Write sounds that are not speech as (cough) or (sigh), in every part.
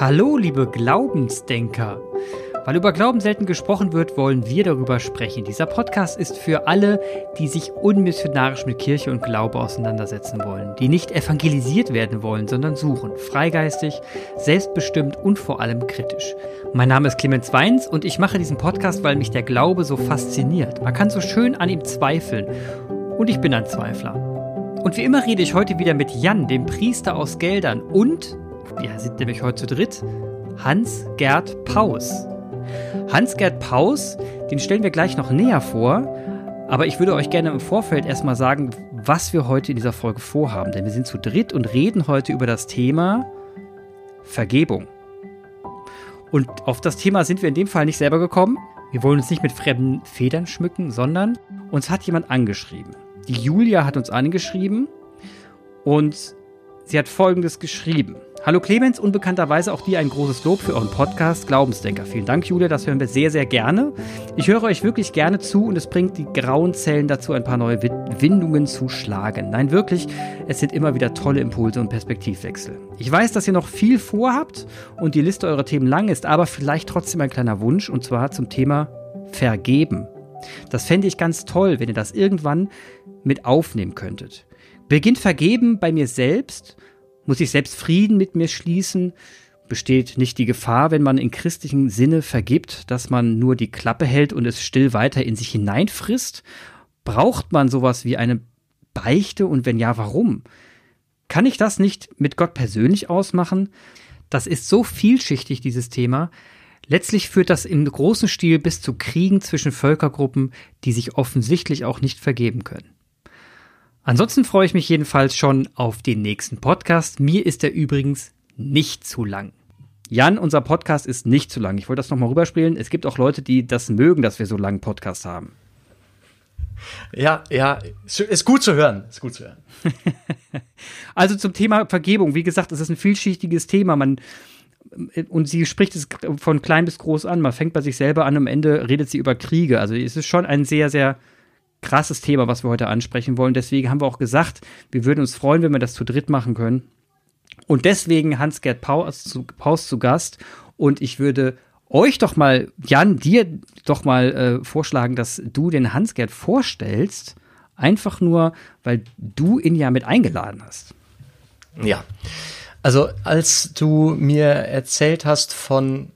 Hallo, liebe Glaubensdenker. Weil über Glauben selten gesprochen wird, wollen wir darüber sprechen. Dieser Podcast ist für alle, die sich unmissionarisch mit Kirche und Glaube auseinandersetzen wollen, die nicht evangelisiert werden wollen, sondern suchen, freigeistig, selbstbestimmt und vor allem kritisch. Mein Name ist Clemens Weins und ich mache diesen Podcast, weil mich der Glaube so fasziniert. Man kann so schön an ihm zweifeln und ich bin ein Zweifler. Und wie immer rede ich heute wieder mit Jan, dem Priester aus Geldern und, wir sind nämlich heute zu dritt, Hans-Gerd Paus. Hans-Gerd Paus, den stellen wir gleich noch näher vor. Aber ich würde euch gerne im Vorfeld erstmal sagen, was wir heute in dieser Folge vorhaben. Denn wir sind zu dritt und reden heute über das Thema Vergebung. Und auf das Thema sind wir in dem Fall nicht selber gekommen. Wir wollen uns nicht mit fremden Federn schmücken, sondern uns hat jemand angeschrieben. Die Julia hat uns angeschrieben und sie hat Folgendes geschrieben. Hallo Clemens, unbekannterweise auch dir ein großes Lob für euren Podcast Glaubensdenker. Vielen Dank, Julia, das hören wir sehr, sehr gerne. Ich höre euch wirklich gerne zu und es bringt die grauen Zellen dazu, ein paar neue Windungen zu schlagen. Nein, wirklich, es sind immer wieder tolle Impulse und Perspektivwechsel. Ich weiß, dass ihr noch viel vorhabt und die Liste eurer Themen lang ist, aber vielleicht trotzdem ein kleiner Wunsch und zwar zum Thema Vergeben. Das fände ich ganz toll, wenn ihr das irgendwann mit aufnehmen könntet. Beginnt Vergeben bei mir selbst muss ich selbst Frieden mit mir schließen? Besteht nicht die Gefahr, wenn man in christlichem Sinne vergibt, dass man nur die Klappe hält und es still weiter in sich hineinfrisst? Braucht man sowas wie eine Beichte und wenn ja, warum? Kann ich das nicht mit Gott persönlich ausmachen? Das ist so vielschichtig, dieses Thema. Letztlich führt das im großen Stil bis zu Kriegen zwischen Völkergruppen, die sich offensichtlich auch nicht vergeben können. Ansonsten freue ich mich jedenfalls schon auf den nächsten Podcast. Mir ist er übrigens nicht zu lang. Jan, unser Podcast ist nicht zu lang. Ich wollte das nochmal rüberspielen. Es gibt auch Leute, die das mögen, dass wir so lange Podcast haben. Ja, ja, ist gut zu hören. Ist gut zu hören. (laughs) also zum Thema Vergebung. Wie gesagt, es ist ein vielschichtiges Thema. Man, und sie spricht es von klein bis groß an. Man fängt bei sich selber an, am Ende redet sie über Kriege. Also es ist schon ein sehr, sehr krasses Thema, was wir heute ansprechen wollen. Deswegen haben wir auch gesagt, wir würden uns freuen, wenn wir das zu dritt machen können. Und deswegen Hans-Gerd Paus zu, Paus zu Gast. Und ich würde euch doch mal, Jan, dir doch mal äh, vorschlagen, dass du den Hans-Gerd vorstellst. Einfach nur, weil du ihn ja mit eingeladen hast. Ja. Also, als du mir erzählt hast von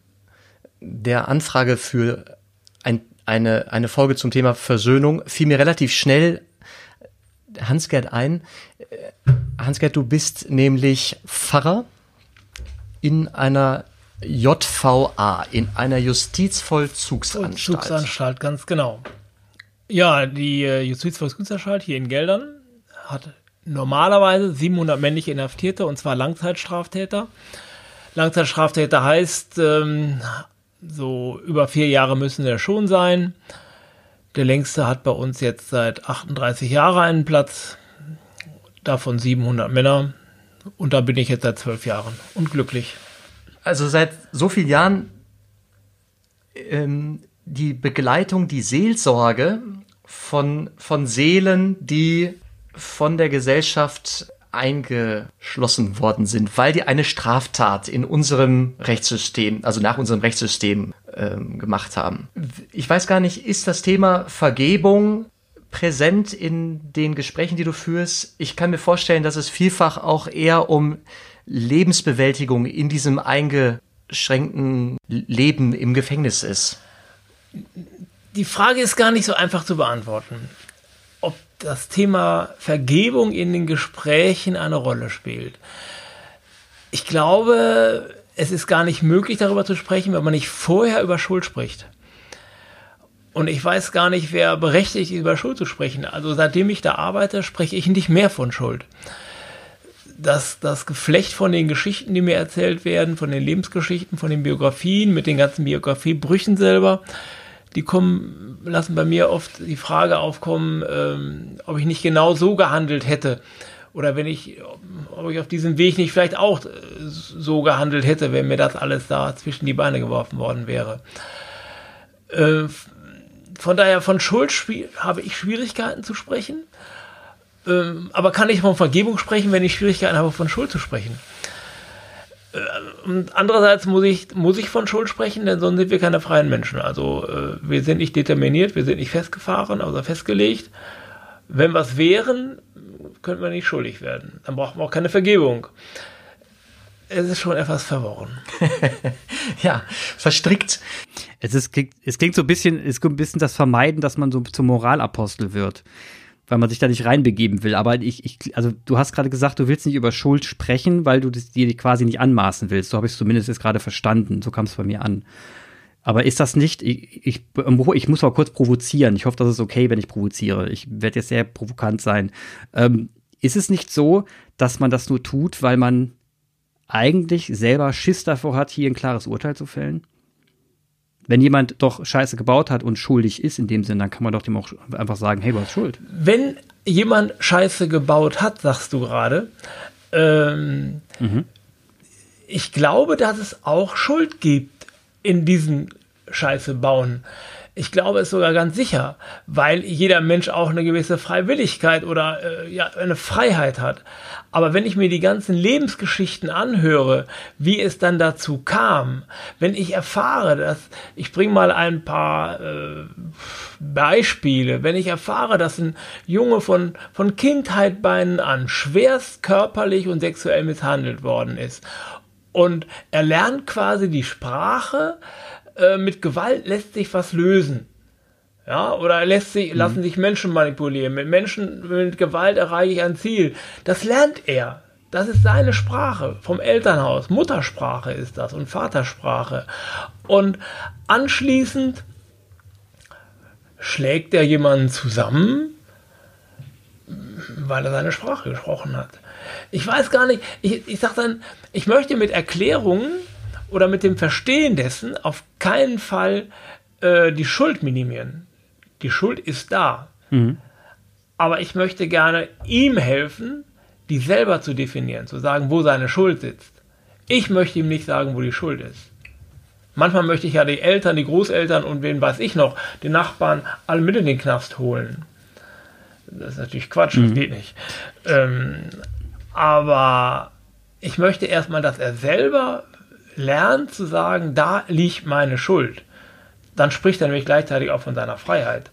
der Anfrage für ein eine, eine Folge zum Thema Versöhnung, fiel mir relativ schnell Hans-Gerd ein. Äh, Hans-Gerd, du bist nämlich Pfarrer in einer JVA, in einer Justizvollzugsanstalt. Vollzugsanstalt, ganz genau. Ja, die äh, Justizvollzugsanstalt hier in Geldern hat normalerweise 700 männliche Inhaftierte und zwar Langzeitstraftäter. Langzeitstraftäter heißt, ähm, so über vier Jahre müssen der schon sein. Der längste hat bei uns jetzt seit 38 Jahren einen Platz, davon 700 Männer. Und da bin ich jetzt seit zwölf Jahren und glücklich. Also seit so vielen Jahren ähm, die Begleitung, die Seelsorge von, von Seelen, die von der Gesellschaft eingeschlossen worden sind, weil die eine Straftat in unserem Rechtssystem, also nach unserem Rechtssystem ähm, gemacht haben. Ich weiß gar nicht, ist das Thema Vergebung präsent in den Gesprächen, die du führst? Ich kann mir vorstellen, dass es vielfach auch eher um Lebensbewältigung in diesem eingeschränkten Leben im Gefängnis ist. Die Frage ist gar nicht so einfach zu beantworten das Thema Vergebung in den Gesprächen eine Rolle spielt. Ich glaube, es ist gar nicht möglich, darüber zu sprechen, wenn man nicht vorher über Schuld spricht. Und ich weiß gar nicht, wer berechtigt ist, über Schuld zu sprechen. Also seitdem ich da arbeite, spreche ich nicht mehr von Schuld. Das, das Geflecht von den Geschichten, die mir erzählt werden, von den Lebensgeschichten, von den Biografien, mit den ganzen Biografiebrüchen selber, die kommen, lassen bei mir oft die Frage aufkommen, ähm, ob ich nicht genau so gehandelt hätte. Oder wenn ich, ob ich auf diesem Weg nicht vielleicht auch äh, so gehandelt hätte, wenn mir das alles da zwischen die Beine geworfen worden wäre. Äh, von daher, von Schuld habe ich Schwierigkeiten zu sprechen. Ähm, aber kann ich von Vergebung sprechen, wenn ich Schwierigkeiten habe, von Schuld zu sprechen? Äh, andererseits muss ich, muss ich von Schuld sprechen, denn sonst sind wir keine freien Menschen. Also äh, wir sind nicht determiniert, wir sind nicht festgefahren, also festgelegt. Wenn wir es wären, könnten wir nicht schuldig werden. Dann brauchen wir auch keine Vergebung. Es ist schon etwas verworren. (laughs) ja, verstrickt. Es, ist, es klingt so ein bisschen, es ist ein bisschen das Vermeiden, dass man so zum Moralapostel wird weil man sich da nicht reinbegeben will. Aber ich, ich also du hast gerade gesagt, du willst nicht über Schuld sprechen, weil du das dir quasi nicht anmaßen willst. So habe ich es zumindest jetzt gerade verstanden. So kam es bei mir an. Aber ist das nicht, ich, ich, ich muss mal kurz provozieren. Ich hoffe, das ist okay, wenn ich provoziere. Ich werde jetzt sehr provokant sein. Ähm, ist es nicht so, dass man das nur tut, weil man eigentlich selber Schiss davor hat, hier ein klares Urteil zu fällen? Wenn jemand doch Scheiße gebaut hat und schuldig ist in dem Sinn, dann kann man doch dem auch einfach sagen, hey, du hast Schuld. Wenn jemand Scheiße gebaut hat, sagst du gerade, ähm, mhm. ich glaube, dass es auch Schuld gibt in diesem Scheiße bauen. Ich glaube es sogar ganz sicher, weil jeder Mensch auch eine gewisse Freiwilligkeit oder äh, ja, eine Freiheit hat. Aber wenn ich mir die ganzen Lebensgeschichten anhöre, wie es dann dazu kam, wenn ich erfahre, dass, ich bringe mal ein paar äh, Beispiele, wenn ich erfahre, dass ein Junge von, von Kindheit beinen an schwerst körperlich und sexuell misshandelt worden ist und er lernt quasi die Sprache, äh, mit Gewalt lässt sich was lösen. Ja, oder lässt sich, mhm. lassen sich Menschen manipulieren. Mit Menschen, mit Gewalt erreiche ich ein Ziel. Das lernt er. Das ist seine Sprache vom Elternhaus. Muttersprache ist das und Vatersprache. Und anschließend schlägt er jemanden zusammen, weil er seine Sprache gesprochen hat. Ich weiß gar nicht, ich, ich sage dann, ich möchte mit Erklärungen oder mit dem Verstehen dessen auf keinen Fall äh, die Schuld minimieren. Die Schuld ist da. Mhm. Aber ich möchte gerne ihm helfen, die selber zu definieren, zu sagen, wo seine Schuld sitzt. Ich möchte ihm nicht sagen, wo die Schuld ist. Manchmal möchte ich ja die Eltern, die Großeltern und wen weiß ich noch, die Nachbarn alle mit in den Knast holen. Das ist natürlich Quatsch, mhm. das geht nicht. Ähm, aber ich möchte erstmal, dass er selber lernt zu sagen, da liegt meine Schuld, dann spricht er nämlich gleichzeitig auch von seiner Freiheit.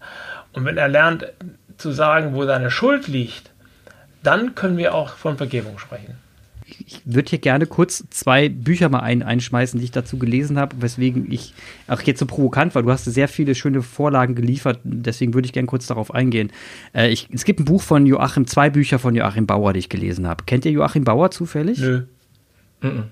Und wenn er lernt zu sagen, wo seine Schuld liegt, dann können wir auch von Vergebung sprechen. Ich würde hier gerne kurz zwei Bücher mal ein, einschmeißen, die ich dazu gelesen habe, weswegen ich auch jetzt so provokant war. Du hast sehr viele schöne Vorlagen geliefert, deswegen würde ich gerne kurz darauf eingehen. Äh, ich, es gibt ein Buch von Joachim, zwei Bücher von Joachim Bauer, die ich gelesen habe. Kennt ihr Joachim Bauer zufällig? Nö. Mm -mm.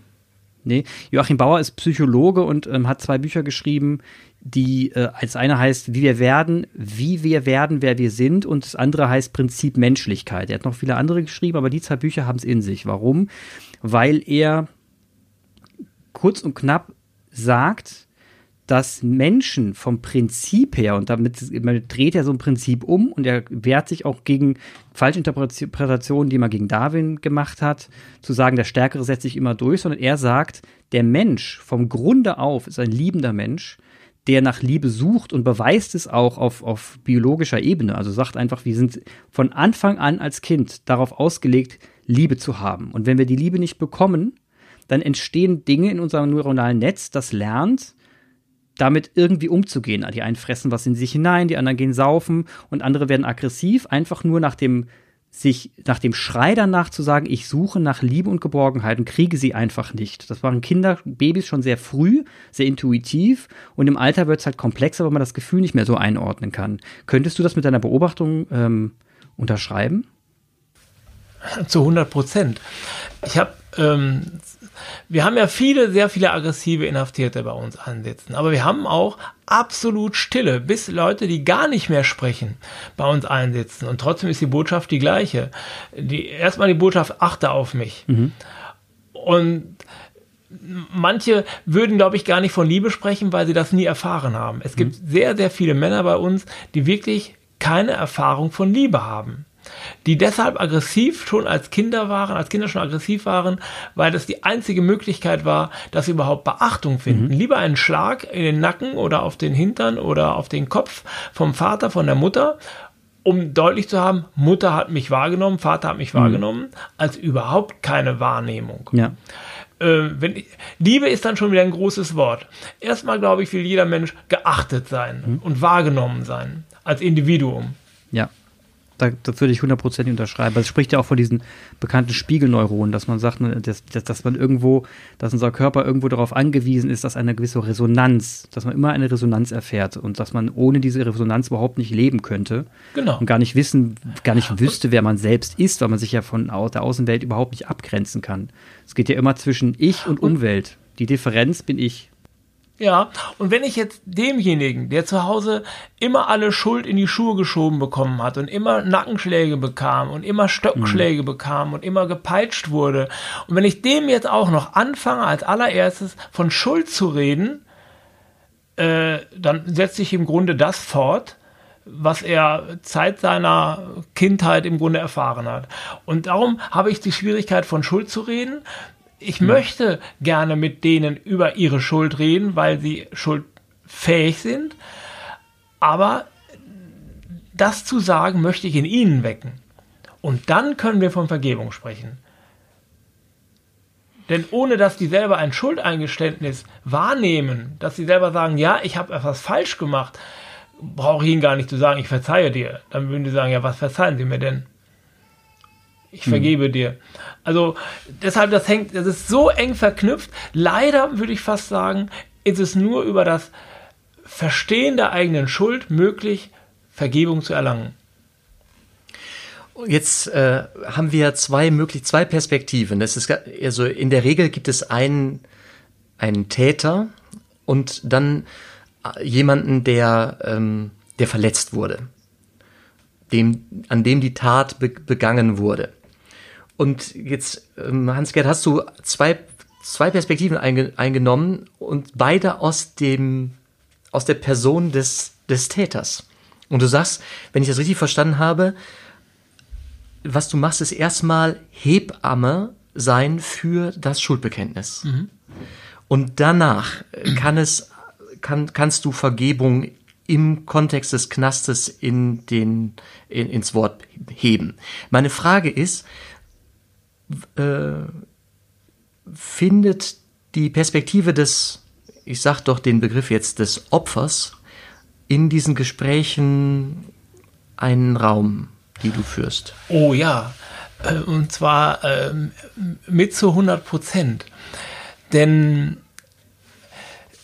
Nee, Joachim Bauer ist Psychologe und ähm, hat zwei Bücher geschrieben, die äh, als eine heißt, wie wir werden, wie wir werden, wer wir sind, und das andere heißt Prinzip Menschlichkeit. Er hat noch viele andere geschrieben, aber die zwei Bücher haben es in sich. Warum? Weil er kurz und knapp sagt, dass Menschen vom Prinzip her, und damit dreht er so ein Prinzip um und er wehrt sich auch gegen Falschinterpretationen, die man gegen Darwin gemacht hat, zu sagen, der Stärkere setzt sich immer durch, sondern er sagt, der Mensch vom Grunde auf ist ein liebender Mensch, der nach Liebe sucht und beweist es auch auf, auf biologischer Ebene. Also sagt einfach, wir sind von Anfang an als Kind darauf ausgelegt, Liebe zu haben. Und wenn wir die Liebe nicht bekommen, dann entstehen Dinge in unserem neuronalen Netz, das lernt, damit irgendwie umzugehen. Die einen fressen was in sich hinein, die anderen gehen saufen und andere werden aggressiv, einfach nur nach dem sich nach dem Schrei danach zu sagen, ich suche nach Liebe und Geborgenheit und kriege sie einfach nicht. Das waren Kinder, Babys schon sehr früh, sehr intuitiv und im Alter wird es halt komplexer, weil man das Gefühl nicht mehr so einordnen kann. Könntest du das mit deiner Beobachtung ähm, unterschreiben? Zu 100 Prozent. Ich habe ähm, wir haben ja viele, sehr viele aggressive Inhaftierte bei uns ansitzen, aber wir haben auch absolut Stille, bis Leute, die gar nicht mehr sprechen, bei uns einsitzen. Und trotzdem ist die Botschaft die gleiche. Die, erstmal die Botschaft, achte auf mich. Mhm. Und manche würden, glaube ich, gar nicht von Liebe sprechen, weil sie das nie erfahren haben. Es gibt mhm. sehr, sehr viele Männer bei uns, die wirklich keine Erfahrung von Liebe haben die deshalb aggressiv schon als Kinder waren, als Kinder schon aggressiv waren, weil das die einzige Möglichkeit war, dass sie überhaupt Beachtung finden. Mhm. Lieber einen Schlag in den Nacken oder auf den Hintern oder auf den Kopf vom Vater, von der Mutter, um deutlich zu haben, Mutter hat mich wahrgenommen, Vater hat mich mhm. wahrgenommen, als überhaupt keine Wahrnehmung. Ja. äh, wenn, Liebe ist dann schon wieder ein großes Wort. Erstmal, glaube ich, will jeder Mensch geachtet sein mhm. und wahrgenommen sein als Individuum. Da, das würde ich hundertprozentig unterschreiben. Es spricht ja auch von diesen bekannten Spiegelneuronen, dass man sagt, ne, dass, dass, man irgendwo, dass unser Körper irgendwo darauf angewiesen ist, dass eine gewisse Resonanz, dass man immer eine Resonanz erfährt und dass man ohne diese Resonanz überhaupt nicht leben könnte. Genau. Und gar nicht wissen, gar nicht wüsste, wer man selbst ist, weil man sich ja von der Außenwelt überhaupt nicht abgrenzen kann. Es geht ja immer zwischen ich und Umwelt. Die Differenz bin ich. Ja, und wenn ich jetzt demjenigen, der zu Hause immer alle Schuld in die Schuhe geschoben bekommen hat und immer Nackenschläge bekam und immer Stöckschläge mhm. bekam und immer gepeitscht wurde, und wenn ich dem jetzt auch noch anfange, als allererstes von Schuld zu reden, äh, dann setze ich im Grunde das fort, was er Zeit seiner Kindheit im Grunde erfahren hat. Und darum habe ich die Schwierigkeit, von Schuld zu reden, ich ja. möchte gerne mit denen über ihre Schuld reden, weil sie schuldfähig sind. Aber das zu sagen, möchte ich in ihnen wecken. Und dann können wir von Vergebung sprechen. Denn ohne dass die selber ein Schuldeingeständnis wahrnehmen, dass sie selber sagen, ja, ich habe etwas falsch gemacht, brauche ich ihnen gar nicht zu sagen, ich verzeihe dir. Dann würden die sagen, ja, was verzeihen sie mir denn? Ich vergebe hm. dir. Also deshalb, das hängt, das ist so eng verknüpft. Leider würde ich fast sagen, ist es nur über das Verstehen der eigenen Schuld möglich, Vergebung zu erlangen. Jetzt äh, haben wir zwei möglich zwei Perspektiven. Das ist also in der Regel gibt es einen einen Täter und dann äh, jemanden, der ähm, der verletzt wurde, dem an dem die Tat be begangen wurde. Und jetzt, ähm, Hans-Gerd, hast du zwei, zwei Perspektiven einge eingenommen und beide aus dem, aus der Person des, des Täters. Und du sagst, wenn ich das richtig verstanden habe, was du machst, ist erstmal Hebamme sein für das Schuldbekenntnis. Mhm. Und danach kann es, kann, kannst du Vergebung im Kontext des Knastes in den, in, ins Wort heben. Meine Frage ist, äh, findet die Perspektive des, ich sag doch den Begriff jetzt des Opfers, in diesen Gesprächen einen Raum, die du führst? Oh ja, äh, und zwar äh, mit zu 100 Prozent. Denn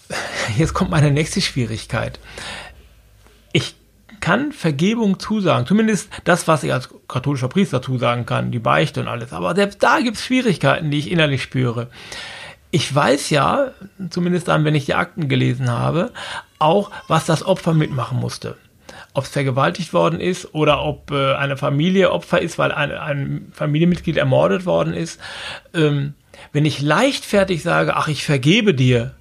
(laughs) jetzt kommt meine nächste Schwierigkeit. Kann Vergebung zusagen. Zumindest das, was ich als katholischer Priester zusagen kann, die Beichte und alles. Aber selbst da gibt es Schwierigkeiten, die ich innerlich spüre. Ich weiß ja, zumindest dann, wenn ich die Akten gelesen habe, auch, was das Opfer mitmachen musste. Ob es vergewaltigt worden ist oder ob äh, eine Familie Opfer ist, weil ein, ein Familienmitglied ermordet worden ist. Ähm, wenn ich leichtfertig sage, ach, ich vergebe dir,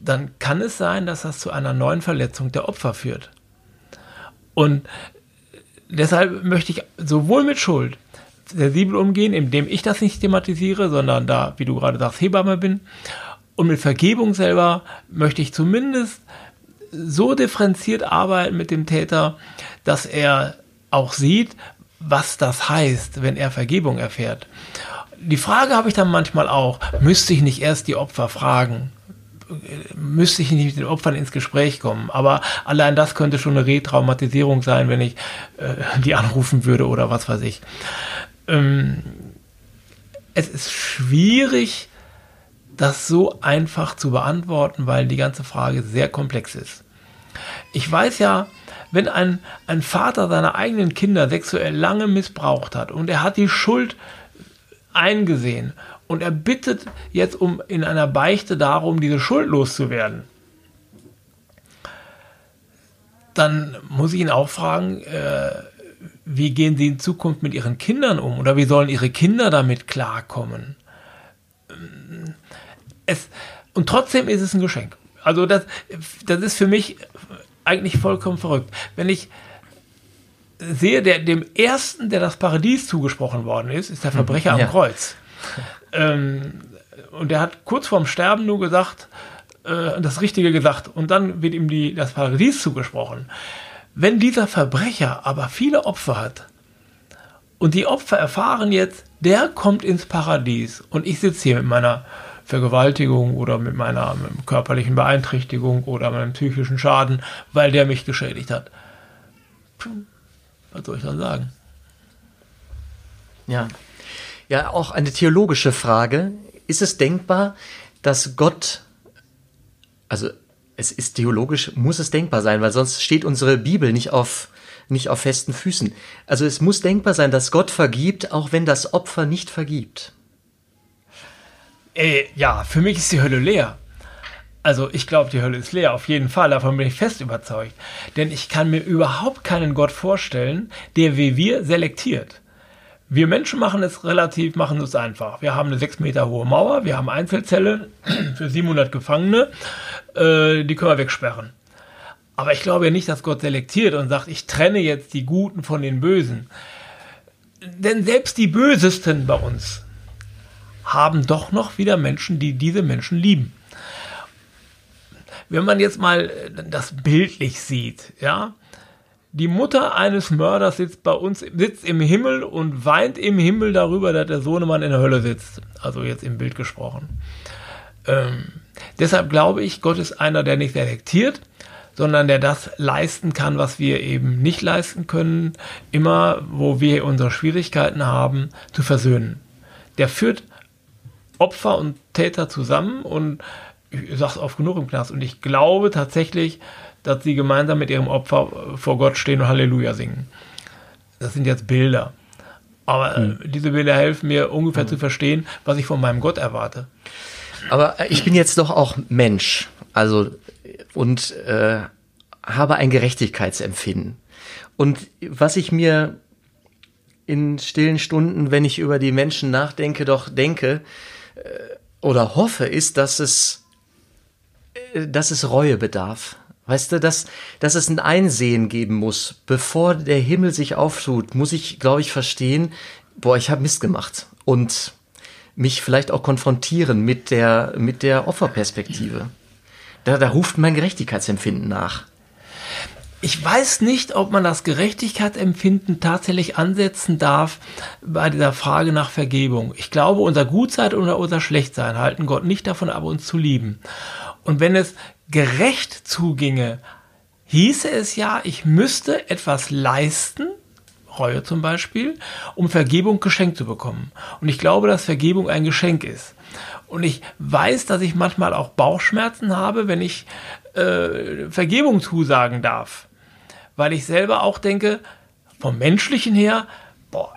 dann kann es sein, dass das zu einer neuen Verletzung der Opfer führt. Und deshalb möchte ich sowohl mit Schuld sensibel umgehen, indem ich das nicht thematisiere, sondern da, wie du gerade sagst, Hebamme bin. Und mit Vergebung selber möchte ich zumindest so differenziert arbeiten mit dem Täter, dass er auch sieht, was das heißt, wenn er Vergebung erfährt. Die Frage habe ich dann manchmal auch, müsste ich nicht erst die Opfer fragen? Müsste ich nicht mit den Opfern ins Gespräch kommen. Aber allein das könnte schon eine Retraumatisierung sein, wenn ich äh, die anrufen würde oder was weiß ich. Ähm, es ist schwierig, das so einfach zu beantworten, weil die ganze Frage sehr komplex ist. Ich weiß ja, wenn ein, ein Vater seine eigenen Kinder sexuell lange missbraucht hat und er hat die Schuld eingesehen und er bittet jetzt um in einer Beichte darum, diese Schuld loszuwerden. Dann muss ich ihn auch fragen, äh, wie gehen Sie in Zukunft mit Ihren Kindern um oder wie sollen Ihre Kinder damit klarkommen? Es, und trotzdem ist es ein Geschenk. Also das, das ist für mich eigentlich vollkommen verrückt. Wenn ich sehe, der, dem ersten, der das Paradies zugesprochen worden ist, ist der Verbrecher ja. am Kreuz. (laughs) Ähm, und er hat kurz vorm Sterben nur gesagt, äh, das Richtige gesagt. Und dann wird ihm die, das Paradies zugesprochen. Wenn dieser Verbrecher aber viele Opfer hat und die Opfer erfahren jetzt, der kommt ins Paradies und ich sitze hier mit meiner Vergewaltigung oder mit meiner körperlichen Beeinträchtigung oder meinem psychischen Schaden, weil der mich geschädigt hat. Was soll ich dann sagen? Ja. Ja, auch eine theologische Frage. Ist es denkbar, dass Gott, also es ist theologisch, muss es denkbar sein, weil sonst steht unsere Bibel nicht auf, nicht auf festen Füßen. Also es muss denkbar sein, dass Gott vergibt, auch wenn das Opfer nicht vergibt. Äh, ja, für mich ist die Hölle leer. Also ich glaube, die Hölle ist leer, auf jeden Fall, davon bin ich fest überzeugt. Denn ich kann mir überhaupt keinen Gott vorstellen, der wie wir selektiert. Wir Menschen machen es relativ, machen es einfach. Wir haben eine sechs Meter hohe Mauer, wir haben Einzelzelle (clears throat) für 700 Gefangene, äh, die können wir wegsperren. Aber ich glaube ja nicht, dass Gott selektiert und sagt, ich trenne jetzt die Guten von den Bösen. Denn selbst die Bösesten bei uns haben doch noch wieder Menschen, die diese Menschen lieben wenn man jetzt mal das bildlich sieht, ja, die Mutter eines Mörders sitzt bei uns, sitzt im Himmel und weint im Himmel darüber, dass der Sohnemann in der Hölle sitzt. Also jetzt im Bild gesprochen. Ähm, deshalb glaube ich, Gott ist einer, der nicht selektiert, sondern der das leisten kann, was wir eben nicht leisten können, immer wo wir unsere Schwierigkeiten haben, zu versöhnen. Der führt Opfer und Täter zusammen und ich sag's oft genug im Knast. Und ich glaube tatsächlich, dass sie gemeinsam mit ihrem Opfer vor Gott stehen und Halleluja singen. Das sind jetzt Bilder. Aber hm. diese Bilder helfen mir ungefähr hm. zu verstehen, was ich von meinem Gott erwarte. Aber äh, ich bin jetzt doch auch Mensch, also und äh, habe ein Gerechtigkeitsempfinden. Und was ich mir in stillen Stunden, wenn ich über die Menschen nachdenke, doch denke äh, oder hoffe, ist, dass es dass es Reue bedarf. Weißt du, dass, dass es ein Einsehen geben muss. Bevor der Himmel sich auftut, muss ich, glaube ich, verstehen, boah, ich habe Mist gemacht. Und mich vielleicht auch konfrontieren mit der, mit der Opferperspektive. Da, da ruft mein Gerechtigkeitsempfinden nach. Ich weiß nicht, ob man das Gerechtigkeitsempfinden tatsächlich ansetzen darf bei dieser Frage nach Vergebung. Ich glaube, unser Gutsein oder unser Schlechtsein halten Gott nicht davon ab, uns zu lieben. Und wenn es gerecht zuginge, hieße es ja, ich müsste etwas leisten, Reue zum Beispiel, um Vergebung geschenkt zu bekommen. Und ich glaube, dass Vergebung ein Geschenk ist. Und ich weiß, dass ich manchmal auch Bauchschmerzen habe, wenn ich äh, Vergebung zusagen darf. Weil ich selber auch denke, vom menschlichen her, boah,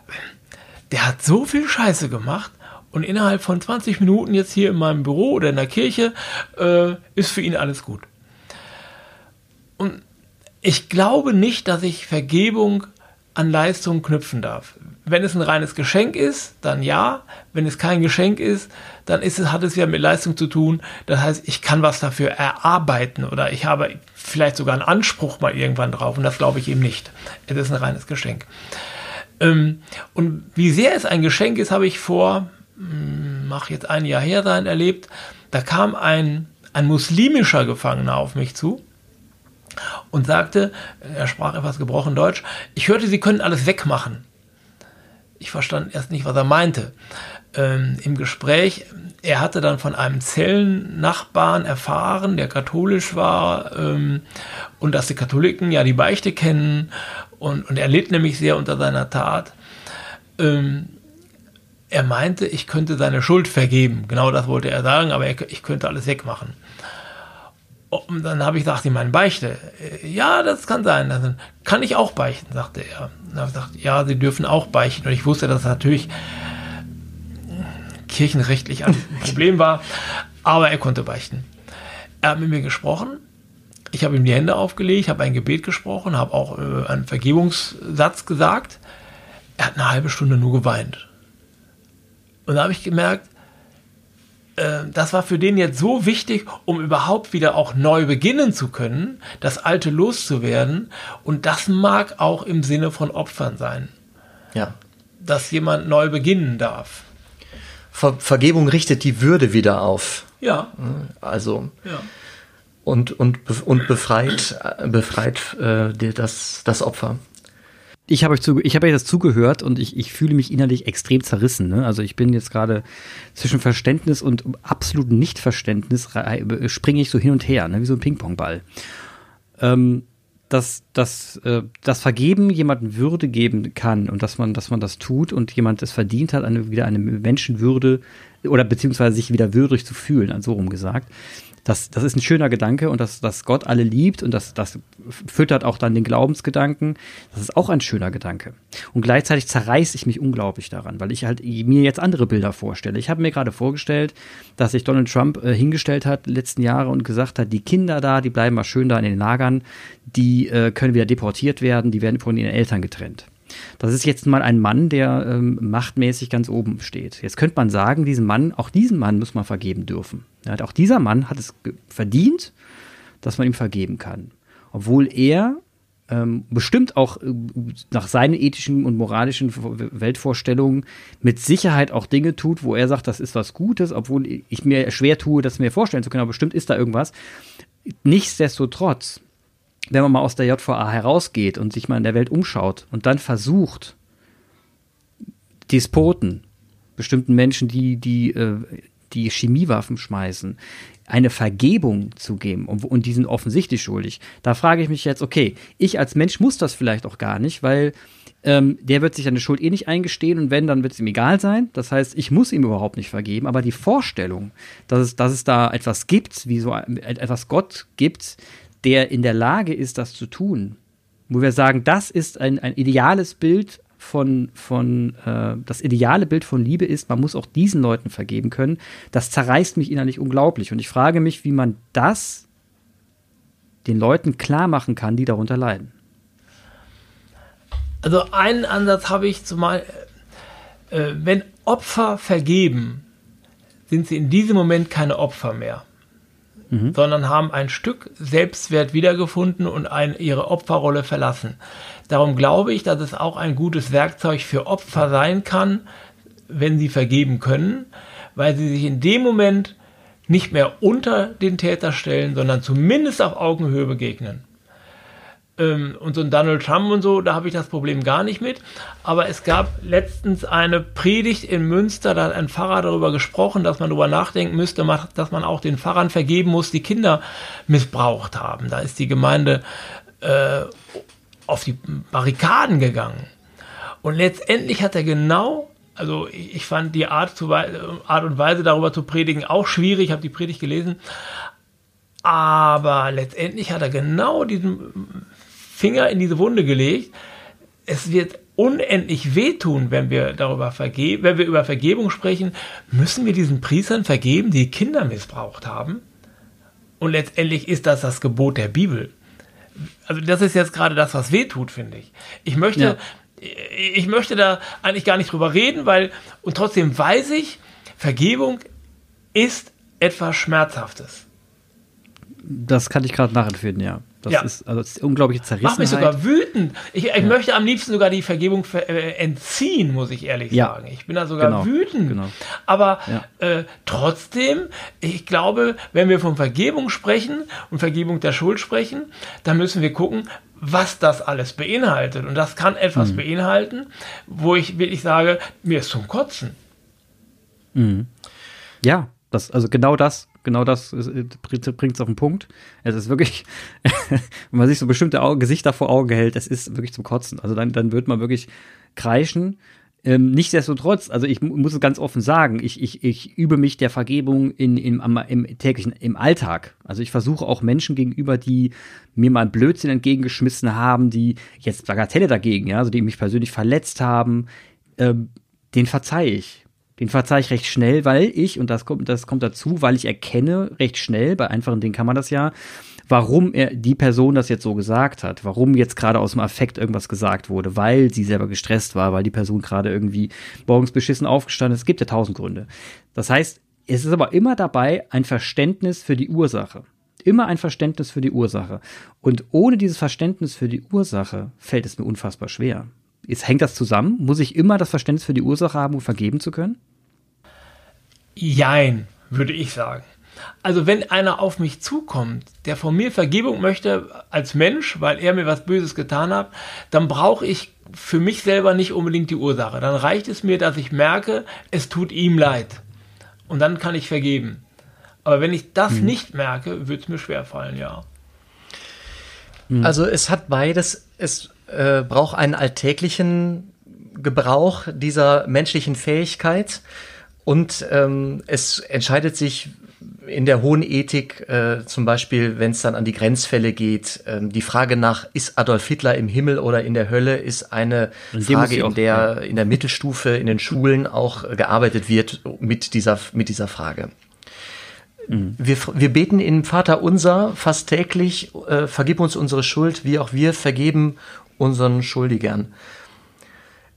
der hat so viel Scheiße gemacht und innerhalb von 20 Minuten jetzt hier in meinem Büro oder in der Kirche äh, ist für ihn alles gut. Und ich glaube nicht, dass ich Vergebung an Leistung knüpfen darf. Wenn es ein reines Geschenk ist, dann ja. Wenn es kein Geschenk ist, dann ist es, hat es ja mit Leistung zu tun. Das heißt, ich kann was dafür erarbeiten oder ich habe vielleicht sogar einen Anspruch mal irgendwann drauf und das glaube ich eben nicht. Es ist ein reines Geschenk. Ähm, und wie sehr es ein Geschenk ist, habe ich vor mach jetzt ein Jahr her sein, erlebt. Da kam ein, ein muslimischer Gefangener auf mich zu und sagte, er sprach etwas gebrochen Deutsch, ich hörte, Sie können alles wegmachen. Ich verstand erst nicht, was er meinte. Ähm, Im Gespräch, er hatte dann von einem Zellennachbarn erfahren, der katholisch war ähm, und dass die Katholiken ja die Beichte kennen und, und er litt nämlich sehr unter seiner Tat. Ähm, er meinte, ich könnte seine Schuld vergeben. Genau das wollte er sagen, aber er, ich könnte alles wegmachen. Und dann habe ich gesagt, ihm meine Beichte. Ja, das kann sein. Dann kann ich auch beichten, sagte er. Dann habe ich gesagt, ja, Sie dürfen auch beichten. Und ich wusste, dass das natürlich kirchenrechtlich ein (laughs) Problem war, aber er konnte beichten. Er hat mit mir gesprochen. Ich habe ihm die Hände aufgelegt, habe ein Gebet gesprochen, habe auch äh, einen Vergebungssatz gesagt. Er hat eine halbe Stunde nur geweint. Und da habe ich gemerkt, äh, das war für den jetzt so wichtig, um überhaupt wieder auch neu beginnen zu können, das Alte loszuwerden. Und das mag auch im Sinne von Opfern sein. Ja. Dass jemand neu beginnen darf. Ver Vergebung richtet die Würde wieder auf. Ja. Also. Ja. Und, und, und befreit, befreit äh, das, das Opfer. Ich habe euch, zu, ich habe euch das zugehört und ich, ich fühle mich innerlich extrem zerrissen. Ne? Also ich bin jetzt gerade zwischen Verständnis und absolutem Nichtverständnis springe ich so hin und her, ne? wie so ein Ping-Pong-Ball. Ähm, dass, dass äh, das Vergeben jemanden Würde geben kann und dass man, dass man das tut und jemand es verdient hat, eine, wieder eine Menschenwürde oder beziehungsweise sich wieder würdig zu fühlen, also so rum gesagt das, das ist ein schöner Gedanke und dass, dass Gott alle liebt und das, das füttert auch dann den Glaubensgedanken. Das ist auch ein schöner Gedanke. Und gleichzeitig zerreiße ich mich unglaublich daran, weil ich halt mir jetzt andere Bilder vorstelle. Ich habe mir gerade vorgestellt, dass sich Donald Trump äh, hingestellt hat letzten Jahre und gesagt hat, die Kinder da, die bleiben mal schön da in den Lagern, die äh, können wieder deportiert werden, die werden von ihren Eltern getrennt. Das ist jetzt mal ein Mann, der ähm, machtmäßig ganz oben steht. Jetzt könnte man sagen, diesen Mann, auch diesen Mann muss man vergeben dürfen. Ja, auch dieser Mann hat es verdient, dass man ihm vergeben kann. Obwohl er ähm, bestimmt auch äh, nach seinen ethischen und moralischen Weltvorstellungen mit Sicherheit auch Dinge tut, wo er sagt, das ist was Gutes, obwohl ich mir schwer tue, das mir vorstellen zu können, aber bestimmt ist da irgendwas. Nichtsdestotrotz, wenn man mal aus der JVA herausgeht und sich mal in der Welt umschaut und dann versucht, Despoten, bestimmten Menschen, die, die äh, die Chemiewaffen schmeißen, eine Vergebung zu geben und, und die sind offensichtlich schuldig. Da frage ich mich jetzt, okay, ich als Mensch muss das vielleicht auch gar nicht, weil ähm, der wird sich seine Schuld eh nicht eingestehen und wenn, dann wird es ihm egal sein. Das heißt, ich muss ihm überhaupt nicht vergeben, aber die Vorstellung, dass es, dass es da etwas gibt, wie so etwas Gott gibt, der in der Lage ist, das zu tun, wo wir sagen, das ist ein, ein ideales Bild von, von äh, das ideale Bild von Liebe ist, man muss auch diesen Leuten vergeben können, das zerreißt mich innerlich unglaublich. Und ich frage mich, wie man das den Leuten klar machen kann, die darunter leiden. Also einen Ansatz habe ich zumal, äh, wenn Opfer vergeben, sind sie in diesem Moment keine Opfer mehr mhm. sondern haben ein Stück Selbstwert wiedergefunden und ein, ihre Opferrolle verlassen. Darum glaube ich, dass es auch ein gutes Werkzeug für Opfer sein kann, wenn sie vergeben können, weil sie sich in dem Moment nicht mehr unter den Täter stellen, sondern zumindest auf Augenhöhe begegnen. Ähm, und so ein Donald Trump und so, da habe ich das Problem gar nicht mit. Aber es gab letztens eine Predigt in Münster, da hat ein Pfarrer darüber gesprochen, dass man darüber nachdenken müsste, dass man auch den Pfarrern vergeben muss, die Kinder missbraucht haben. Da ist die Gemeinde äh, auf die Barrikaden gegangen. Und letztendlich hat er genau also ich fand die Art, zu, Art, und Weise darüber zu predigen auch schwierig, ich habe die Predigt gelesen, aber letztendlich hat er genau diesen Finger in diese Wunde gelegt. Es wird unendlich wehtun, wenn wir darüber vergeben, wenn wir über Vergebung sprechen, müssen wir diesen Priestern vergeben, die Kinder missbraucht haben. Und letztendlich ist das das Gebot der Bibel. Also das ist jetzt gerade das, was wehtut, finde ich. Ich möchte, ja. ich möchte da eigentlich gar nicht drüber reden, weil und trotzdem weiß ich, Vergebung ist etwas Schmerzhaftes. Das kann ich gerade nachempfinden, ja. Das ja. ist also das ist unglaubliche Zerrissenheit. Macht mich sogar wütend. Ich, ich ja. möchte am liebsten sogar die Vergebung äh, entziehen, muss ich ehrlich ja. sagen. Ich bin da sogar genau. wütend. Genau. Aber äh, trotzdem, ich glaube, wenn wir von Vergebung sprechen und Vergebung der Schuld sprechen, dann müssen wir gucken, was das alles beinhaltet. Und das kann etwas mhm. beinhalten, wo ich wirklich sage, mir ist zum Kotzen. Mhm. Ja, das, also genau das genau das äh, bringt es auf den Punkt. Es ist wirklich, (laughs) wenn man sich so bestimmte Augen, Gesichter vor Augen hält, es ist wirklich zum Kotzen. Also dann, dann wird man wirklich kreischen. Ähm, nichtsdestotrotz, also ich muss es ganz offen sagen, ich, ich, ich übe mich der Vergebung in, in, im, im täglichen, im Alltag. Also ich versuche auch Menschen gegenüber, die mir mal Blödsinn entgegengeschmissen haben, die jetzt Bagatelle dagegen, ja, also die mich persönlich verletzt haben, ähm, den verzeihe ich. Den verzeihe ich recht schnell, weil ich, und das kommt, das kommt dazu, weil ich erkenne recht schnell, bei einfachen Dingen kann man das ja, warum er die Person das jetzt so gesagt hat, warum jetzt gerade aus dem Affekt irgendwas gesagt wurde, weil sie selber gestresst war, weil die Person gerade irgendwie morgens beschissen aufgestanden ist. Es gibt ja tausend Gründe. Das heißt, es ist aber immer dabei ein Verständnis für die Ursache. Immer ein Verständnis für die Ursache. Und ohne dieses Verständnis für die Ursache fällt es mir unfassbar schwer. Ist, hängt das zusammen? Muss ich immer das Verständnis für die Ursache haben, um vergeben zu können? Jein, würde ich sagen. Also wenn einer auf mich zukommt, der von mir Vergebung möchte als Mensch, weil er mir was Böses getan hat, dann brauche ich für mich selber nicht unbedingt die Ursache. Dann reicht es mir, dass ich merke, es tut ihm leid. Und dann kann ich vergeben. Aber wenn ich das hm. nicht merke, wird es mir schwerfallen, ja. Also es hat beides. Es äh, braucht einen alltäglichen Gebrauch dieser menschlichen Fähigkeit und ähm, es entscheidet sich in der hohen Ethik, äh, zum Beispiel, wenn es dann an die Grenzfälle geht, ähm, die Frage nach, ist Adolf Hitler im Himmel oder in der Hölle, ist eine Frage, in der in der Mittelstufe, in den Schulen auch gearbeitet wird mit dieser, mit dieser Frage. Mhm. Wir, wir beten in Vater unser fast täglich, äh, vergib uns unsere Schuld, wie auch wir vergeben unseren Schuldigern.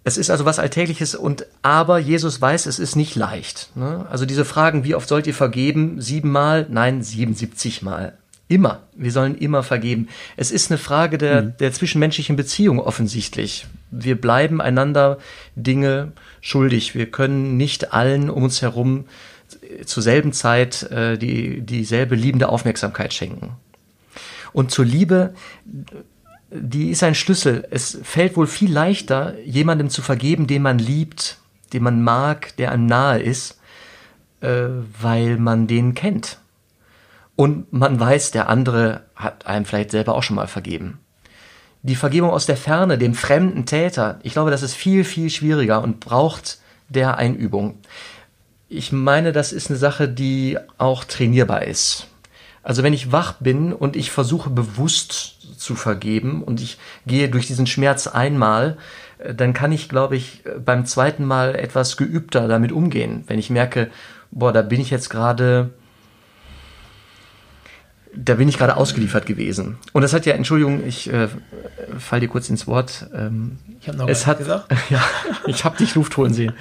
Es ist also was Alltägliches und aber Jesus weiß, es ist nicht leicht. Ne? Also diese Fragen, wie oft sollt ihr vergeben? Siebenmal? Nein, 77 Mal. Immer. Wir sollen immer vergeben. Es ist eine Frage der, mhm. der zwischenmenschlichen Beziehung offensichtlich. Wir bleiben einander Dinge schuldig. Wir können nicht allen um uns herum zur selben Zeit äh, die, dieselbe liebende Aufmerksamkeit schenken. Und zur Liebe die ist ein Schlüssel. Es fällt wohl viel leichter, jemandem zu vergeben, den man liebt, den man mag, der einem nahe ist, äh, weil man den kennt. Und man weiß, der andere hat einem vielleicht selber auch schon mal vergeben. Die Vergebung aus der Ferne, dem fremden Täter, ich glaube, das ist viel, viel schwieriger und braucht der Einübung. Ich meine, das ist eine Sache, die auch trainierbar ist. Also wenn ich wach bin und ich versuche bewusst zu vergeben und ich gehe durch diesen Schmerz einmal, äh, dann kann ich, glaube ich, beim zweiten Mal etwas geübter damit umgehen. Wenn ich merke, boah, da bin ich jetzt gerade, da bin ich gerade ausgeliefert gewesen. Und das hat ja, Entschuldigung, ich äh, fall dir kurz ins Wort. Ähm, ich habe noch es hat, gesagt. (laughs) Ja, ich habe dich Luft holen sehen.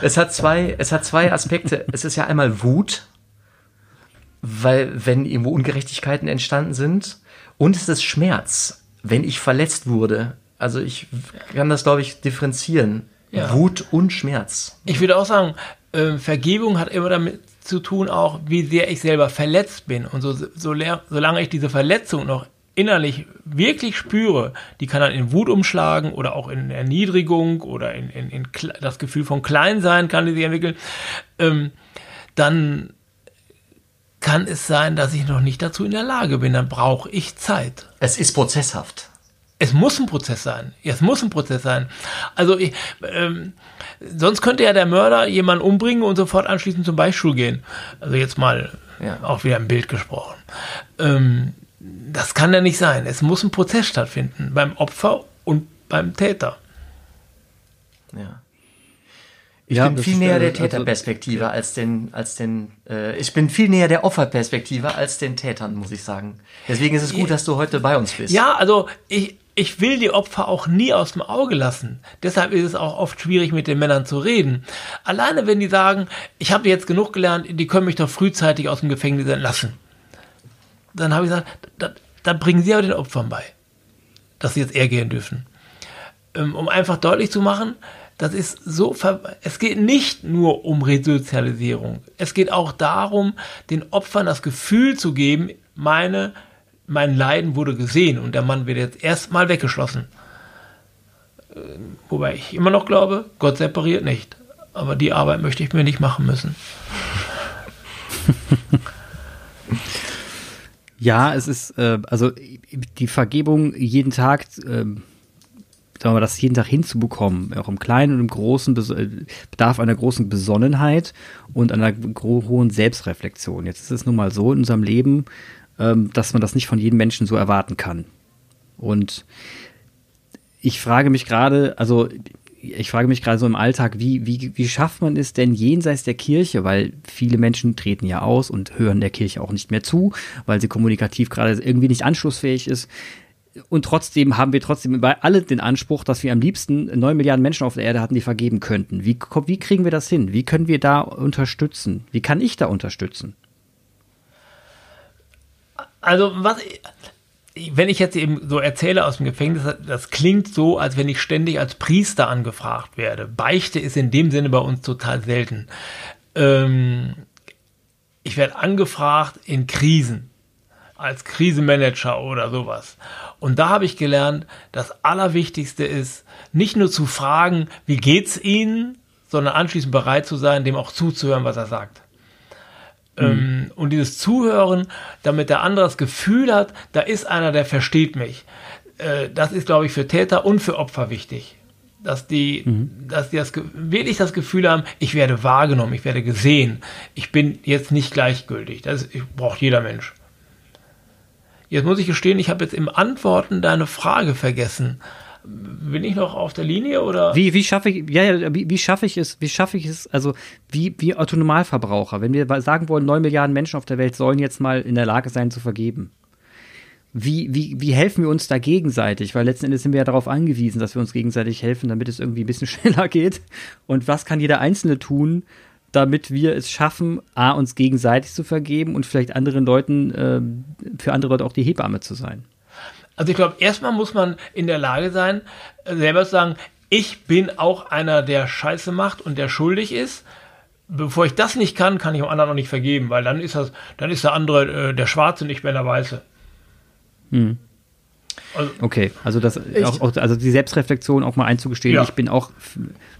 Es hat zwei, es hat zwei Aspekte. Es ist ja einmal Wut, weil wenn irgendwo Ungerechtigkeiten entstanden sind und es ist Schmerz, wenn ich verletzt wurde. Also ich kann das, glaube ich, differenzieren. Ja. Wut und Schmerz. Ich würde auch sagen, äh, Vergebung hat immer damit zu tun, auch wie sehr ich selber verletzt bin. Und so, so, solange ich diese Verletzung noch innerlich wirklich spüre, die kann dann in Wut umschlagen oder auch in Erniedrigung oder in, in, in das Gefühl von Kleinsein kann die sich entwickeln, ähm, dann kann es sein, dass ich noch nicht dazu in der Lage bin. Dann brauche ich Zeit. Es ist prozesshaft. Es muss ein Prozess sein. Es muss ein Prozess sein. Also ich, ähm, sonst könnte ja der Mörder jemanden umbringen und sofort anschließend zum Beispiel gehen. Also jetzt mal ja. auch wieder im Bild gesprochen. Ähm, das kann ja nicht sein. Es muss ein Prozess stattfinden beim Opfer und beim Täter. Ja. Ich ja, bin viel näher ist, der Täterperspektive also, als den, als den, äh, ich bin viel näher der Opferperspektive als den Tätern, muss ich sagen. Deswegen ist es gut, dass du heute bei uns bist. Ja, also ich, ich will die Opfer auch nie aus dem Auge lassen. Deshalb ist es auch oft schwierig, mit den Männern zu reden. Alleine, wenn die sagen, ich habe jetzt genug gelernt, die können mich doch frühzeitig aus dem Gefängnis entlassen. Dann habe ich gesagt, da, da bringen sie aber den Opfern bei, dass sie jetzt eher gehen dürfen. Ähm, um einfach deutlich zu machen, das ist so, es geht nicht nur um Resozialisierung. Es geht auch darum, den Opfern das Gefühl zu geben, meine, mein Leiden wurde gesehen und der Mann wird jetzt erstmal weggeschlossen. Äh, wobei ich immer noch glaube, Gott separiert nicht. Aber die Arbeit möchte ich mir nicht machen müssen. (laughs) Ja, es ist, äh, also die Vergebung jeden Tag äh, sagen wir, das jeden Tag hinzubekommen, auch im Kleinen und im Großen, äh, bedarf einer großen Besonnenheit und einer hohen Selbstreflexion. Jetzt ist es nun mal so in unserem Leben, ähm, dass man das nicht von jedem Menschen so erwarten kann. Und ich frage mich gerade, also ich frage mich gerade so im Alltag, wie, wie, wie schafft man es denn jenseits der Kirche, weil viele Menschen treten ja aus und hören der Kirche auch nicht mehr zu, weil sie kommunikativ gerade irgendwie nicht anschlussfähig ist und trotzdem haben wir trotzdem bei alle den Anspruch, dass wir am liebsten neun Milliarden Menschen auf der Erde hatten, die vergeben könnten. Wie, wie kriegen wir das hin? Wie können wir da unterstützen? Wie kann ich da unterstützen? Also, was, wenn ich jetzt eben so erzähle aus dem Gefängnis, das klingt so, als wenn ich ständig als Priester angefragt werde. Beichte ist in dem Sinne bei uns total selten. Ähm, ich werde angefragt in Krisen als Krisenmanager oder sowas. Und da habe ich gelernt, das Allerwichtigste ist, nicht nur zu fragen, wie geht's Ihnen, sondern anschließend bereit zu sein, dem auch zuzuhören, was er sagt. Mhm. und dieses Zuhören, damit der andere das Gefühl hat, da ist einer, der versteht mich. Äh, das ist, glaube ich, für Täter und für Opfer wichtig. Dass die, mhm. dass die das, wirklich das Gefühl haben, ich werde wahrgenommen, ich werde gesehen. Ich bin jetzt nicht gleichgültig. Das braucht jeder Mensch. Jetzt muss ich gestehen, ich habe jetzt im Antworten deine Frage vergessen. Bin ich noch auf der Linie oder? Wie, wie schaffe ich, ja, ja, wie, wie schaffe ich es, wie schaffe ich es, also wie, wie Autonomalverbraucher, wenn wir sagen wollen, neun Milliarden Menschen auf der Welt sollen jetzt mal in der Lage sein zu vergeben. Wie, wie, wie helfen wir uns da gegenseitig? Weil letzten Endes sind wir ja darauf angewiesen, dass wir uns gegenseitig helfen, damit es irgendwie ein bisschen (laughs) schneller geht. Und was kann jeder Einzelne tun, damit wir es schaffen, A, uns gegenseitig zu vergeben und vielleicht anderen Leuten, äh, für andere Leute auch die Hebamme zu sein? Also ich glaube, erstmal muss man in der Lage sein, selber zu sagen, ich bin auch einer, der Scheiße macht und der schuldig ist. Bevor ich das nicht kann, kann ich dem anderen auch nicht vergeben, weil dann ist das, dann ist der andere äh, der Schwarze ich bin der Weiße. Hm. Also, okay, also das auch, auch, also die Selbstreflexion auch mal einzugestehen, ja. ich bin auch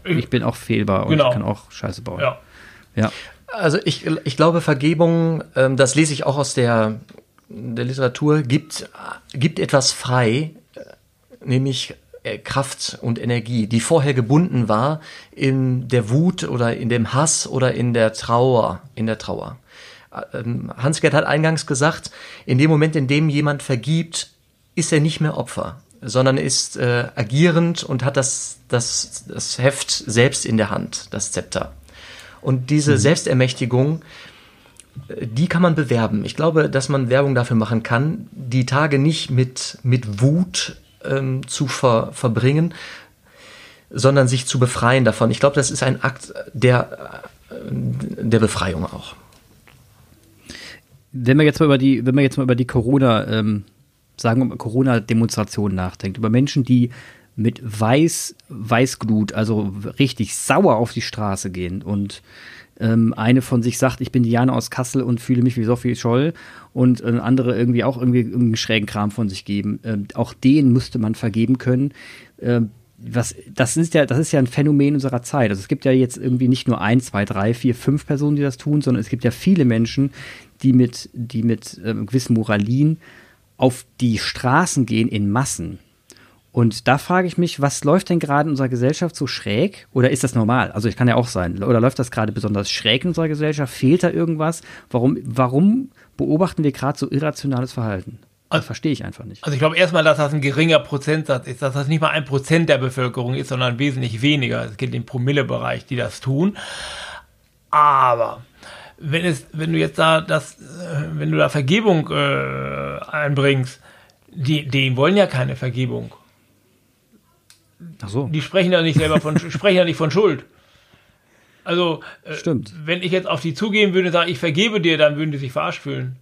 ich bin auch fehlbar und genau. ich kann auch Scheiße bauen. Ja. Ja. Also ich, ich glaube, Vergebung, ähm, das lese ich auch aus der der Literatur gibt, gibt etwas frei, nämlich äh, Kraft und Energie, die vorher gebunden war in der Wut oder in dem Hass oder in der Trauer, in der Trauer. Ähm, Hans-Gerd hat eingangs gesagt, in dem Moment, in dem jemand vergibt, ist er nicht mehr Opfer, sondern ist äh, agierend und hat das, das, das Heft selbst in der Hand, das Zepter. Und diese mhm. Selbstermächtigung die kann man bewerben. Ich glaube, dass man Werbung dafür machen kann, die Tage nicht mit, mit Wut ähm, zu ver, verbringen, sondern sich zu befreien davon. Ich glaube, das ist ein Akt der, äh, der Befreiung auch. Wenn man jetzt mal über die, wenn man jetzt mal über die Corona, ähm, sagen Corona-Demonstrationen nachdenkt, über Menschen, die mit Weiß, Weißglut, also richtig sauer auf die Straße gehen und ähm, eine von sich sagt, ich bin Diana aus Kassel und fühle mich wie Sophie Scholl und äh, andere irgendwie auch irgendwie irgendeinen schrägen Kram von sich geben. Ähm, auch den müsste man vergeben können. Ähm, was, das ist ja, das ist ja ein Phänomen unserer Zeit. Also es gibt ja jetzt irgendwie nicht nur ein, zwei, drei, vier, fünf Personen, die das tun, sondern es gibt ja viele Menschen, die mit, die mit ähm, gewissen Moralin auf die Straßen gehen in Massen und da frage ich mich, was läuft denn gerade in unserer Gesellschaft so schräg? Oder ist das normal? Also ich kann ja auch sein. Oder läuft das gerade besonders schräg in unserer Gesellschaft? Fehlt da irgendwas? Warum, warum beobachten wir gerade so irrationales Verhalten? Also, verstehe ich einfach nicht. Also ich glaube erstmal, dass das ein geringer Prozentsatz ist, dass das nicht mal ein Prozent der Bevölkerung ist, sondern wesentlich weniger. Es geht im Promillebereich, die das tun. Aber wenn es, wenn du jetzt da das, wenn du da Vergebung äh, einbringst, die, die wollen ja keine Vergebung. Ach so. Die sprechen ja nicht selber von, (laughs) sprechen ja nicht von Schuld. Also, äh, Stimmt. wenn ich jetzt auf die zugehen würde und sagen, ich vergebe dir, dann würden die sich verarscht fühlen.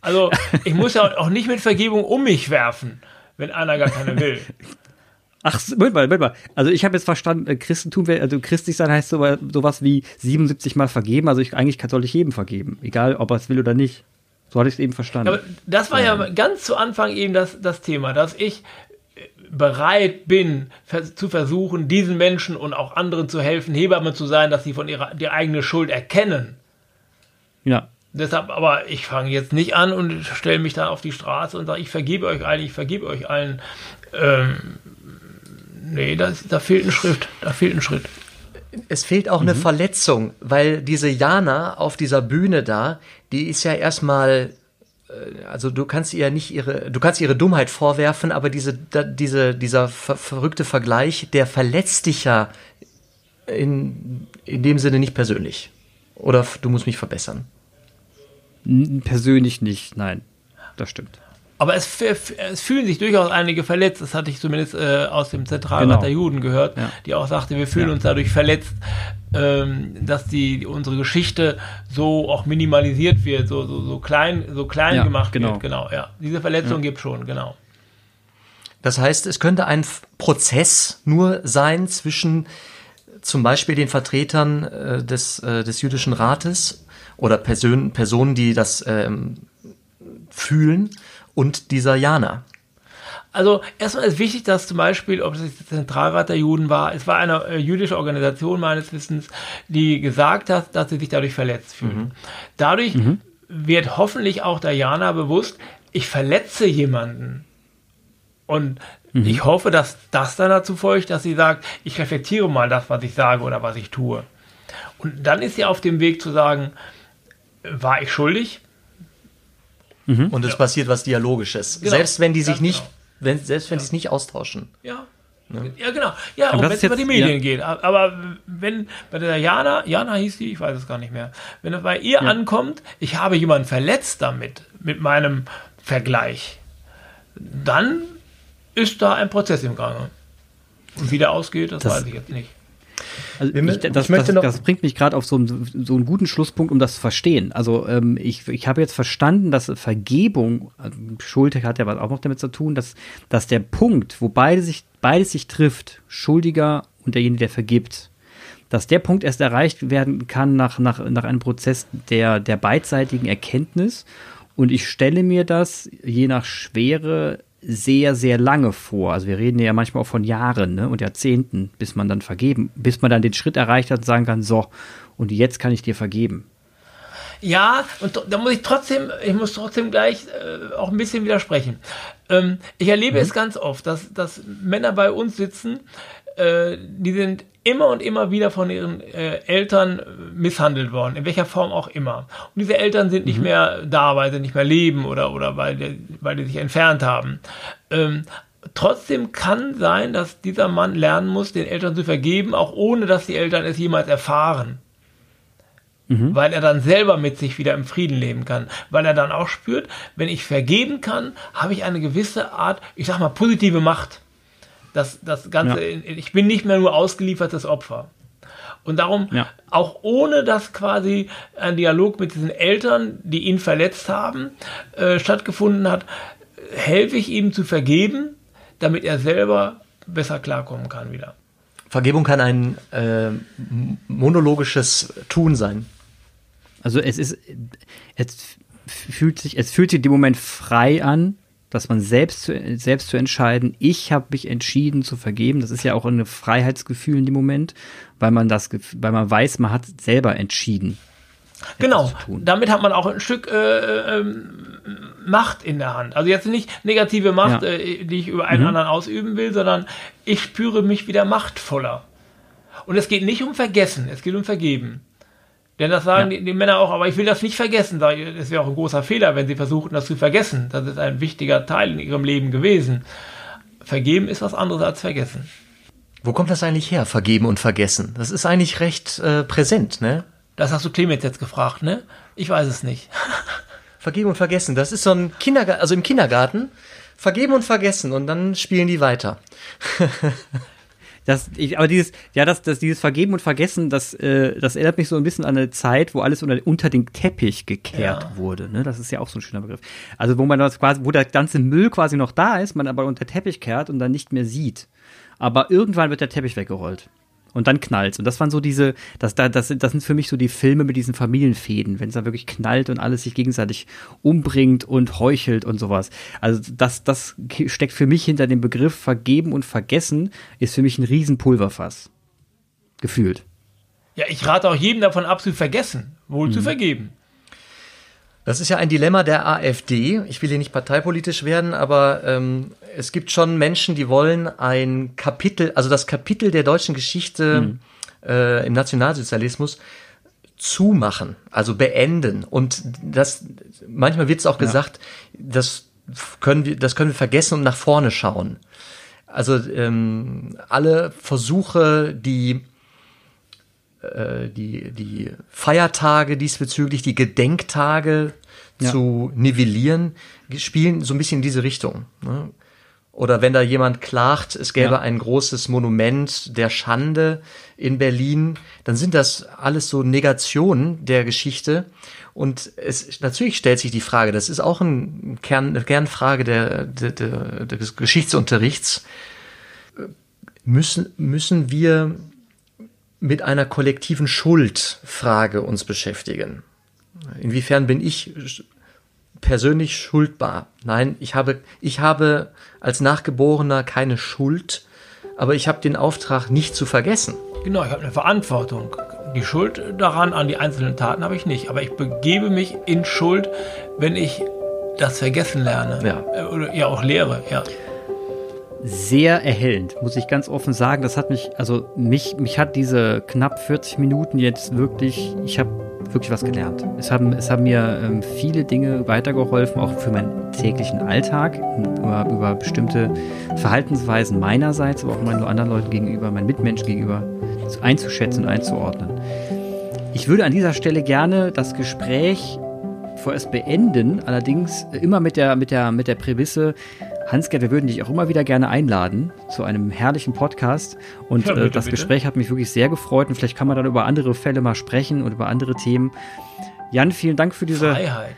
Also, ich muss ja auch nicht mit Vergebung um mich werfen, wenn einer gar keine will. (laughs) Ach, Moment mal, Moment mal. Also ich habe jetzt verstanden, äh, Christentum, also christlich sein heißt so, sowas wie 77 Mal vergeben. Also ich, eigentlich soll ich jedem vergeben, egal ob er es will oder nicht. So hatte ich es eben verstanden. Aber das war ja ganz zu Anfang eben das, das Thema, dass ich bereit bin, zu versuchen, diesen Menschen und auch anderen zu helfen, Hebamme zu sein, dass sie von ihrer die eigene Schuld erkennen. Ja. Deshalb, aber ich fange jetzt nicht an und stelle mich da auf die Straße und sage, ich vergebe euch allen, ich vergebe euch allen. Ähm, nee, das, da fehlt ein Schritt, da fehlt ein Schritt. Es fehlt auch mhm. eine Verletzung, weil diese Jana auf dieser Bühne da, die ist ja erstmal also du kannst ihr nicht ihre, du kannst ihre Dummheit vorwerfen, aber diese, da, diese, dieser ver verrückte Vergleich, der verletzt dich ja in, in dem Sinne nicht persönlich. Oder du musst mich verbessern. Persönlich nicht, nein. Das stimmt. Aber es, es, fühlen sich durchaus einige verletzt. Das hatte ich zumindest äh, aus dem Zentralrat genau. der Juden gehört, ja. die auch sagte, wir fühlen ja. uns dadurch verletzt, ähm, dass die unsere Geschichte so auch minimalisiert wird, so, so, so klein, so klein ja, gemacht genau. wird. Genau, ja. Diese Verletzung gibt schon, genau. Das heißt, es könnte ein Prozess nur sein zwischen zum Beispiel den Vertretern äh, des, äh, des jüdischen Rates oder Person, Personen, die das ähm, fühlen und dieser Jana. Also erstmal ist wichtig, dass zum Beispiel, ob es der Zentralrat der Juden war, es war eine äh, jüdische Organisation meines Wissens, die gesagt hat, dass sie sich dadurch verletzt fühlen. Mhm. Dadurch mhm. wird hoffentlich auch der Jana bewusst, ich verletze jemanden. Und mhm. ich hoffe, dass das dann dazu folgt, dass sie sagt, ich reflektiere mal das, was ich sage oder was ich tue. Und dann ist sie auf dem Weg zu sagen, war ich schuldig? Mhm. Und es ja. passiert was Dialogisches. Genau. Selbst wenn die sich nicht genau wenn, selbst wenn ja. sie es nicht austauschen. Ja. Ne? Ja, genau. Ja, und wenn es über die Medien ja. geht. Aber wenn bei der Jana, Jana hieß die, ich weiß es gar nicht mehr, wenn es bei ihr ja. ankommt, ich habe jemanden verletzt damit, mit meinem Vergleich, dann ist da ein Prozess im Gange. Und wie der ausgeht, das, das weiß ich jetzt nicht. Also ich, das, ich das, das, bringt mich gerade auf so einen, so einen guten Schlusspunkt, um das zu verstehen. Also ähm, ich, ich habe jetzt verstanden, dass Vergebung, also Schuld hat ja was auch noch damit zu tun, dass, dass der Punkt, wo beide sich, beides sich trifft, Schuldiger und derjenige, der vergibt, dass der Punkt erst erreicht werden kann nach, nach, nach einem Prozess der, der beidseitigen Erkenntnis. Und ich stelle mir das je nach Schwere sehr, sehr lange vor. Also wir reden ja manchmal auch von Jahren ne, und Jahrzehnten, bis man dann vergeben, bis man dann den Schritt erreicht hat und sagen kann, so, und jetzt kann ich dir vergeben. Ja, und da muss ich trotzdem, ich muss trotzdem gleich äh, auch ein bisschen widersprechen. Ähm, ich erlebe mhm. es ganz oft, dass, dass Männer bei uns sitzen, äh, die sind immer und immer wieder von ihren äh, Eltern misshandelt worden, in welcher Form auch immer. Und diese Eltern sind nicht mhm. mehr da, weil sie nicht mehr leben oder, oder weil, die, weil die sich entfernt haben. Ähm, trotzdem kann sein, dass dieser Mann lernen muss, den Eltern zu vergeben, auch ohne dass die Eltern es jemals erfahren. Mhm. Weil er dann selber mit sich wieder im Frieden leben kann. Weil er dann auch spürt, wenn ich vergeben kann, habe ich eine gewisse Art, ich sag mal, positive Macht. Das, das Ganze, ja. ich bin nicht mehr nur ausgeliefertes Opfer. Und darum, ja. auch ohne dass quasi ein Dialog mit diesen Eltern, die ihn verletzt haben, äh, stattgefunden hat, helfe ich ihm zu vergeben, damit er selber besser klarkommen kann wieder. Vergebung kann ein äh, monologisches Tun sein. Also es ist, es fühlt sich, es fühlt sich im Moment frei an, dass man selbst zu, selbst zu entscheiden, ich habe mich entschieden zu vergeben, das ist ja auch ein Freiheitsgefühl in dem Moment, weil man das, weil man weiß, man hat selber entschieden. Genau, damit hat man auch ein Stück äh, äh, Macht in der Hand. Also jetzt nicht negative Macht, ja. äh, die ich über einen mhm. anderen ausüben will, sondern ich spüre mich wieder machtvoller. Und es geht nicht um Vergessen, es geht um Vergeben. Denn das sagen ja. die, die, Männer auch, aber ich will das nicht vergessen. Das wäre auch ein großer Fehler, wenn sie versuchen, das zu vergessen. Das ist ein wichtiger Teil in ihrem Leben gewesen. Vergeben ist was anderes als vergessen. Wo kommt das eigentlich her, vergeben und vergessen? Das ist eigentlich recht äh, präsent, ne? Das hast du Clemens jetzt gefragt, ne? Ich weiß es nicht. (laughs) vergeben und vergessen, das ist so ein Kindergarten, also im Kindergarten, vergeben und vergessen und dann spielen die weiter. (laughs) Das, ich, aber dieses, ja, das, das, dieses Vergeben und Vergessen, das, äh, das erinnert mich so ein bisschen an eine Zeit, wo alles unter, unter den Teppich gekehrt ja. wurde. Ne? Das ist ja auch so ein schöner Begriff. Also wo man das quasi, wo der ganze Müll quasi noch da ist, man aber unter Teppich kehrt und dann nicht mehr sieht. Aber irgendwann wird der Teppich weggerollt. Und dann knallt Und das waren so diese, das, das, das sind für mich so die Filme mit diesen Familienfäden, wenn es da wirklich knallt und alles sich gegenseitig umbringt und heuchelt und sowas. Also das, das steckt für mich hinter dem Begriff vergeben und vergessen, ist für mich ein Riesenpulverfass. Gefühlt. Ja, ich rate auch jedem davon ab, zu vergessen, wohl mhm. zu vergeben. Das ist ja ein Dilemma der AfD. Ich will hier nicht parteipolitisch werden, aber ähm, es gibt schon Menschen, die wollen ein Kapitel, also das Kapitel der deutschen Geschichte mhm. äh, im Nationalsozialismus zumachen, also beenden. Und das manchmal wird es auch ja. gesagt, das können wir, das können wir vergessen und nach vorne schauen. Also ähm, alle Versuche, die äh, die, die Feiertage diesbezüglich, die Gedenktage ja. zu nivellieren, spielen so ein bisschen in diese Richtung. Ne? Oder wenn da jemand klagt, es gäbe ja. ein großes Monument der Schande in Berlin, dann sind das alles so Negationen der Geschichte. Und es natürlich stellt sich die Frage, das ist auch ein Kern, eine Kernfrage der, der, der, des Geschichtsunterrichts. Müssen, müssen wir mit einer kollektiven Schuldfrage uns beschäftigen. Inwiefern bin ich persönlich schuldbar. Nein, ich habe, ich habe als Nachgeborener keine Schuld, aber ich habe den Auftrag nicht zu vergessen. Genau, ich habe eine Verantwortung. Die Schuld daran, an die einzelnen Taten habe ich nicht. Aber ich begebe mich in Schuld, wenn ich das Vergessen lerne. Ja. Äh, Oder ja auch lehre, ja. Sehr erhellend, muss ich ganz offen sagen. Das hat mich, also mich, mich hat diese knapp 40 Minuten jetzt wirklich, ich habe wirklich was gelernt. Es haben, es haben mir ähm, viele Dinge weitergeholfen, auch für meinen täglichen Alltag, über, über bestimmte Verhaltensweisen meinerseits, aber auch meinen anderen Leuten gegenüber, meinen Mitmenschen gegenüber einzuschätzen und einzuordnen. Ich würde an dieser Stelle gerne das Gespräch vorerst beenden, allerdings immer mit der, mit der, mit der Prämisse, Hans-Gerd, wir würden dich auch immer wieder gerne einladen zu einem herrlichen Podcast. Und Ja, äh, bitte, das bitte. Gespräch hat mich wirklich sehr gefreut und vielleicht kann man dann über andere Fälle mal sprechen und über andere Themen. Jan, vielen Dank für diese. Freiheit.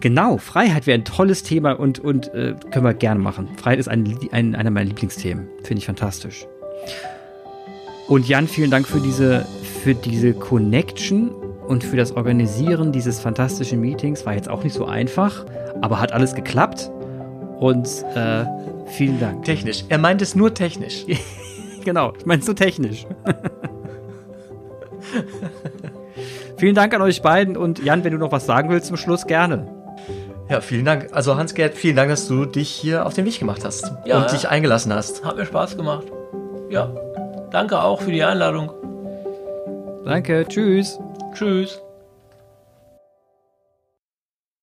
Genau, Freiheit wäre ein tolles Thema und, und äh, können wir gerne machen. Freiheit ist ein, ein, einer meiner Lieblingsthemen. Finde ich fantastisch. Und Jan, vielen Dank für diese, für diese Connection und für das Organisieren dieses fantastischen Meetings. War jetzt auch nicht so einfach, aber hat alles geklappt. Und äh, vielen Dank. Technisch. Er meint es nur technisch. (laughs) Genau, ich meine so technisch. (laughs) vielen Dank an euch beiden und Jan, wenn du noch was sagen willst zum Schluss, gerne. Ja, vielen Dank. Also Hans-Gerd, vielen Dank, dass du dich hier auf den Weg gemacht hast Ja, und ja. dich eingelassen hast. Hat mir Spaß gemacht. Ja. Danke auch für die Einladung. Danke, tschüss. Tschüss.